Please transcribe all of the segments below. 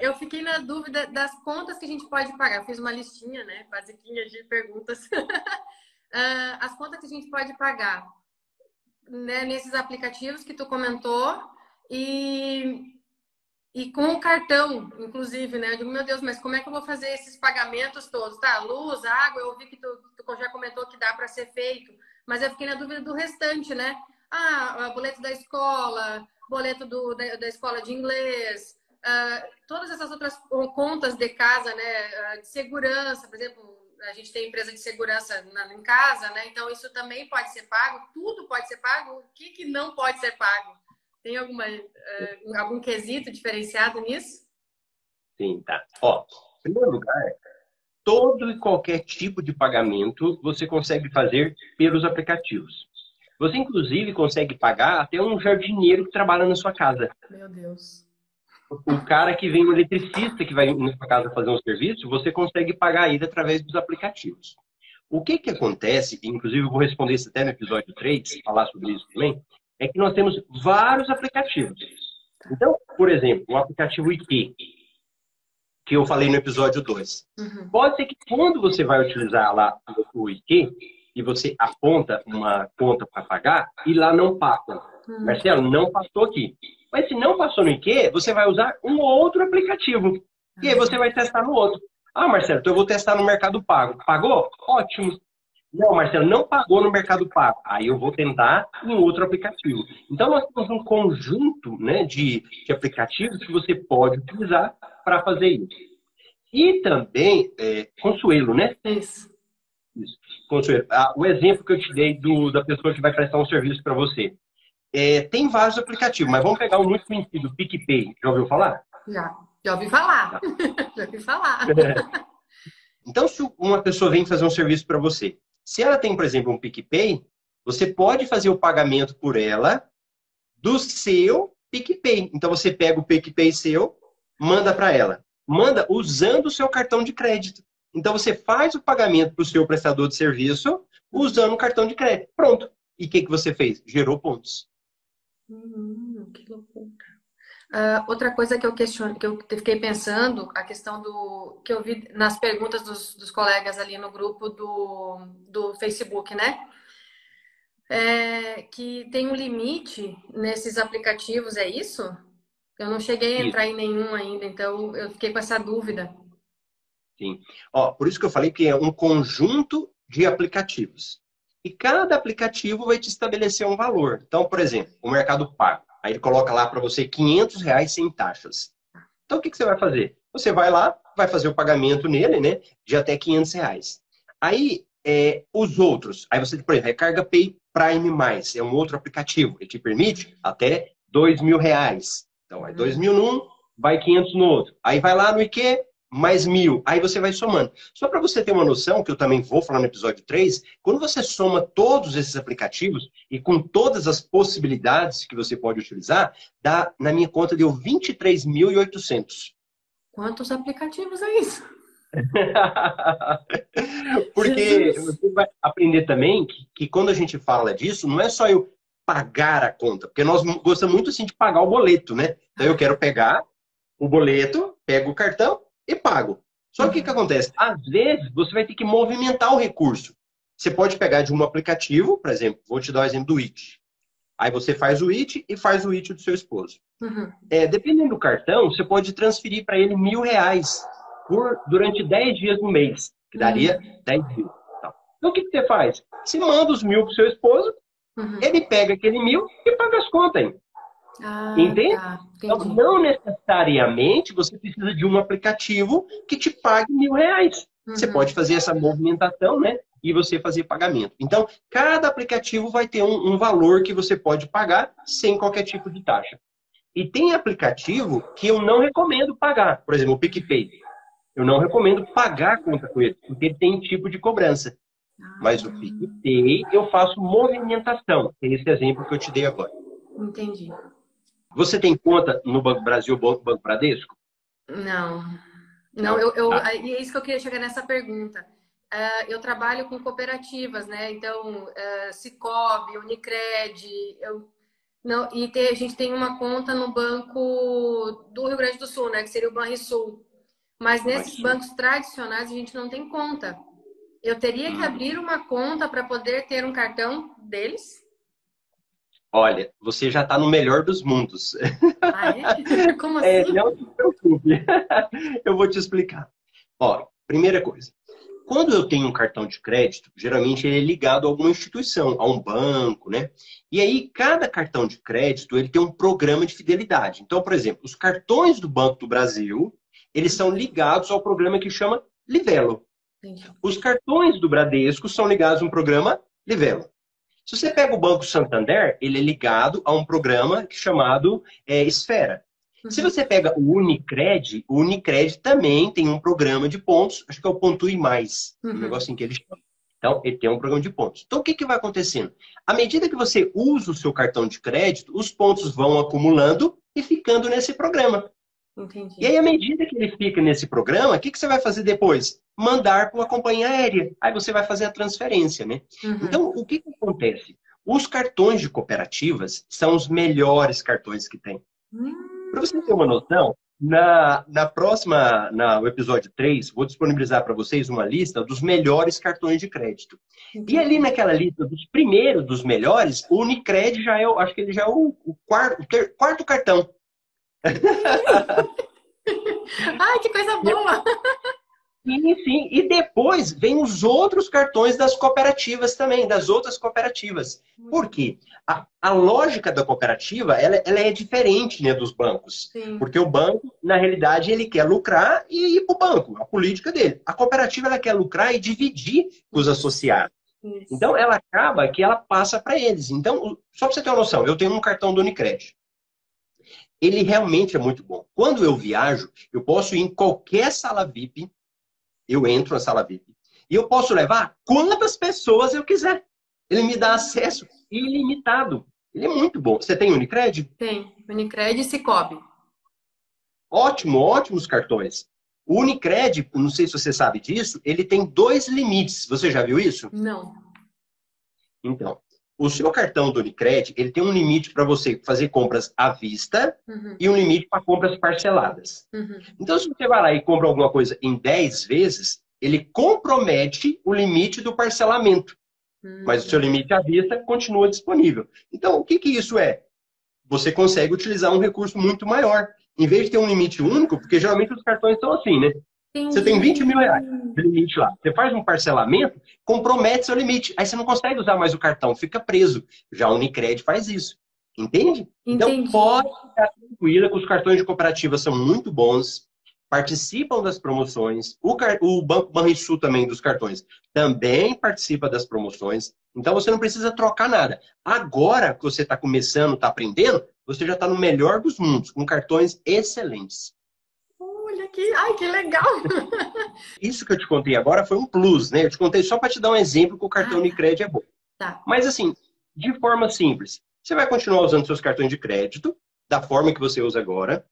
eu fiquei na dúvida das contas que a gente pode pagar. Fiz uma listinha, né? Basiquinha de perguntas. Ah, as contas que a gente pode pagar né, nesses aplicativos que tu comentou e, e com o cartão, inclusive, né? Eu digo, meu Deus, mas como é que eu vou fazer esses pagamentos todos? Tá, luz, água, eu vi que tu, tu já comentou que dá para ser feito, mas eu fiquei na dúvida do restante, né? Ah, boleto da escola, boleto do, da, da escola de inglês, uh, todas essas outras contas de casa, né? Uh, de segurança, por exemplo, a gente tem empresa de segurança na, em casa, né? Então isso também pode ser pago, tudo pode ser pago. O que, que não pode ser pago? Tem alguma, uh, algum quesito diferenciado nisso? Sim, tá. Ó, em primeiro lugar, todo e qualquer tipo de pagamento você consegue fazer pelos aplicativos. Você, inclusive, consegue pagar até um jardineiro que trabalha na sua casa. Meu Deus. O cara que vem, o eletricista que vai na sua casa fazer um serviço, você consegue pagar ele através dos aplicativos. O que que acontece, inclusive eu vou responder isso até no episódio 3, falar sobre isso também, é que nós temos vários aplicativos. Então, por exemplo, o aplicativo IQ, que eu falei no episódio 2. Uhum. Pode ser que quando você vai utilizar lá o IQ e você aponta uma conta para pagar e lá não passa. Uhum. Marcelo, não passou aqui. Mas se não passou no IQ, você vai usar um outro aplicativo. E aí você vai testar no outro. Ah, Marcelo, então eu vou testar no Mercado Pago. Pagou? Ótimo. Não, Marcelo, não pagou no Mercado Pago. Aí eu vou tentar em outro aplicativo. Então, nós temos um conjunto né, de, de aplicativos que você pode utilizar para fazer isso. E também, é, Consuelo, né? Isso. isso. Consuelo. Ah, o exemplo que eu te dei do, da pessoa que vai prestar um serviço para você. É, tem vários aplicativos, mas vamos pegar um muito conhecido, PicPay. Já ouviu falar? Já. Já ouvi falar. Já ouvi falar. É. Então, se uma pessoa vem fazer um serviço para você, se ela tem, por exemplo, um PicPay, você pode fazer o pagamento por ela do seu PicPay. Então, você pega o PicPay seu, manda para ela. Manda usando o seu cartão de crédito. Então, você faz o pagamento para o seu prestador de serviço usando o cartão de crédito. Pronto. E o que, que você fez? Gerou pontos. Hum, que loucura. Uh, outra coisa que eu questiono, que eu fiquei pensando, a questão do que eu vi nas perguntas dos, dos colegas ali no grupo do, do Facebook, né? É, que tem um limite nesses aplicativos, é isso? Eu não cheguei a entrar Sim. em nenhum ainda, então eu fiquei com essa dúvida. Sim. Ó, por isso que eu falei que é um conjunto de aplicativos. E cada aplicativo vai te estabelecer um valor. Então, por exemplo, o Mercado Pago. Aí ele coloca lá para você 500 reais sem taxas. Então o que, que você vai fazer? Você vai lá, vai fazer o pagamento nele, né? De até 500 reais. Aí é, os outros, aí você, por exemplo, recarga Pay Prime Mais, é um outro aplicativo, ele te permite até 2 mil reais. Então, aí 2 mil num, vai 500 no outro. Aí vai lá no IQ, mais mil. Aí você vai somando. Só para você ter uma noção, que eu também vou falar no episódio 3, quando você soma todos esses aplicativos e com todas as possibilidades que você pode utilizar, dá, na minha conta, deu 23.800. Quantos aplicativos é isso? Porque você vai aprender também que, que quando a gente fala disso, não é só eu pagar a conta, porque nós gostamos muito assim de pagar o boleto, né? Então eu quero pegar o boleto, pego o cartão, e pago. Só que o que acontece? Às vezes, você vai ter que movimentar o recurso. Você pode pegar de um aplicativo, por exemplo, vou te dar o exemplo do IT. Aí você faz o IT e faz o IT do seu esposo. Uhum. É, dependendo do cartão, você pode transferir para ele mil reais por, durante 10 dias no mês, que daria uhum. 10 mil. Então, o que, que você faz? Você manda os mil para o seu esposo, uhum. ele pega aquele mil e paga as contas. Hein? Ah, Entende? Tá, então, não necessariamente você precisa de um aplicativo que te pague mil reais. Uhum. Você pode fazer essa movimentação, né? E você fazer pagamento. Então, cada aplicativo vai ter um, um valor que você pode pagar sem qualquer tipo de taxa. E tem aplicativo que eu não recomendo pagar. Por exemplo, o PicPay. Eu não recomendo pagar a conta com ele, porque ele tem tipo de cobrança. Ah. Mas o PicPay eu faço movimentação. Esse exemplo que eu te dei agora. Entendi. Você tem conta no Banco Brasil, Banco Bradesco? Não. Não, eu, eu ah. é isso que eu queria chegar nessa pergunta. Uh, eu trabalho com cooperativas, né? Então, uh, Cicobi, Unicred, eu, Não, e ter, a gente tem uma conta no banco do Rio Grande do Sul, né? Que seria o Banrisul. Mas nesses bancos tradicionais a gente não tem conta. Eu teria que hum. abrir uma conta para poder ter um cartão deles? Olha, você já está no melhor dos mundos. Ah, é? Como é, assim? É, não se preocupe. Eu vou te explicar. Ó, primeira coisa. Quando eu tenho um cartão de crédito, geralmente ele é ligado a alguma instituição, a um banco, né? E aí, cada cartão de crédito, ele tem um programa de fidelidade. Então, por exemplo, os cartões do Banco do Brasil, eles são ligados ao programa que chama Livelo. Os cartões do Bradesco são ligados a um programa Livelo. Se você pega o Banco Santander, ele é ligado a um programa chamado é, Esfera. Uhum. Se você pega o Unicred, o Unicred também tem um programa de pontos, acho que é o Pontue Mais, uhum. um negocinho que eles chamam. Então, ele tem um programa de pontos. Então, o que, que vai acontecendo? À medida que você usa o seu cartão de crédito, os pontos vão acumulando e ficando nesse programa. Entendi. E aí, à medida que ele fica nesse programa, o que, que você vai fazer depois? Mandar para uma companhia aérea. Aí você vai fazer a transferência, né? Uhum. Então, o que, que acontece? Os cartões de cooperativas são os melhores cartões que tem. Uhum. Para você ter uma noção, na, na próxima, na, no episódio 3, vou disponibilizar para vocês uma lista dos melhores cartões de crédito. E ali naquela lista dos primeiros, dos melhores, o Unicred já é, acho que ele já é o, o quarto, o ter, quarto cartão. Ai, que coisa boa! Sim, sim. E depois vem os outros cartões das cooperativas também, das outras cooperativas. Por quê? A, a lógica da cooperativa ela, ela é diferente né, dos bancos. Sim. Porque o banco, na realidade, ele quer lucrar e ir para o banco, a política dele. A cooperativa ela quer lucrar e dividir com os associados. Isso. Então, ela acaba que ela passa para eles. Então, só para você ter uma noção, eu tenho um cartão do Unicred. Ele realmente é muito bom. Quando eu viajo, eu posso ir em qualquer sala VIP eu entro na sala VIP e eu posso levar quantas pessoas eu quiser. Ele me dá acesso ilimitado. Ele é muito bom. Você tem Unicred? Tem. Unicred e Cicobi. Ótimo, ótimos cartões. O Unicred, não sei se você sabe disso, ele tem dois limites. Você já viu isso? Não. Então, o seu cartão do Unicred, ele tem um limite para você fazer compras à vista uhum. e um limite para compras parceladas. Uhum. Então, se você vai lá e compra alguma coisa em 10 vezes, ele compromete o limite do parcelamento. Uhum. Mas o seu limite à vista continua disponível. Então, o que, que isso é? Você consegue utilizar um recurso muito maior. Em vez de ter um limite único, porque geralmente os cartões são assim, né? Entendi. Você tem 20 mil reais de limite lá. Você faz um parcelamento, compromete seu limite. Aí você não consegue usar mais o cartão, fica preso. Já o Unicred faz isso. Entende? Então, Entendi. Então pode ficar tranquila que os cartões de cooperativa são muito bons, participam das promoções. O, car... o Banco Banrisul também dos cartões também participa das promoções. Então você não precisa trocar nada. Agora que você está começando, está aprendendo, você já está no melhor dos mundos, com cartões excelentes que, ai, que legal! Isso que eu te contei agora foi um plus, né? Eu te contei só para te dar um exemplo que o cartão ah, de crédito é bom. Tá. Mas assim, de forma simples, você vai continuar usando seus cartões de crédito da forma que você usa agora.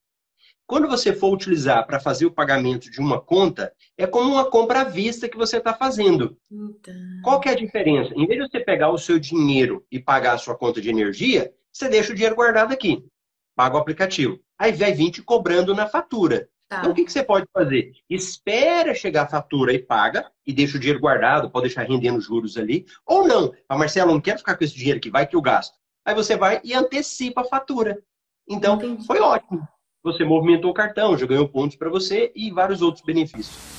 Quando você for utilizar para fazer o pagamento de uma conta, é como uma compra à vista que você está fazendo. Então... Qual que é a diferença? Em vez de você pegar o seu dinheiro e pagar a sua conta de energia, você deixa o dinheiro guardado aqui. Paga o aplicativo. Aí vai vir te cobrando na fatura. Tá. Então, o que, que você pode fazer? Espera chegar a fatura e paga, e deixa o dinheiro guardado, pode deixar rendendo juros ali. Ou não, a Marcelo, não quero ficar com esse dinheiro aqui, vai que eu gasto. Aí você vai e antecipa a fatura. Então, Entendi. foi ótimo. Você movimentou o cartão, já ganhou pontos para você e vários outros benefícios.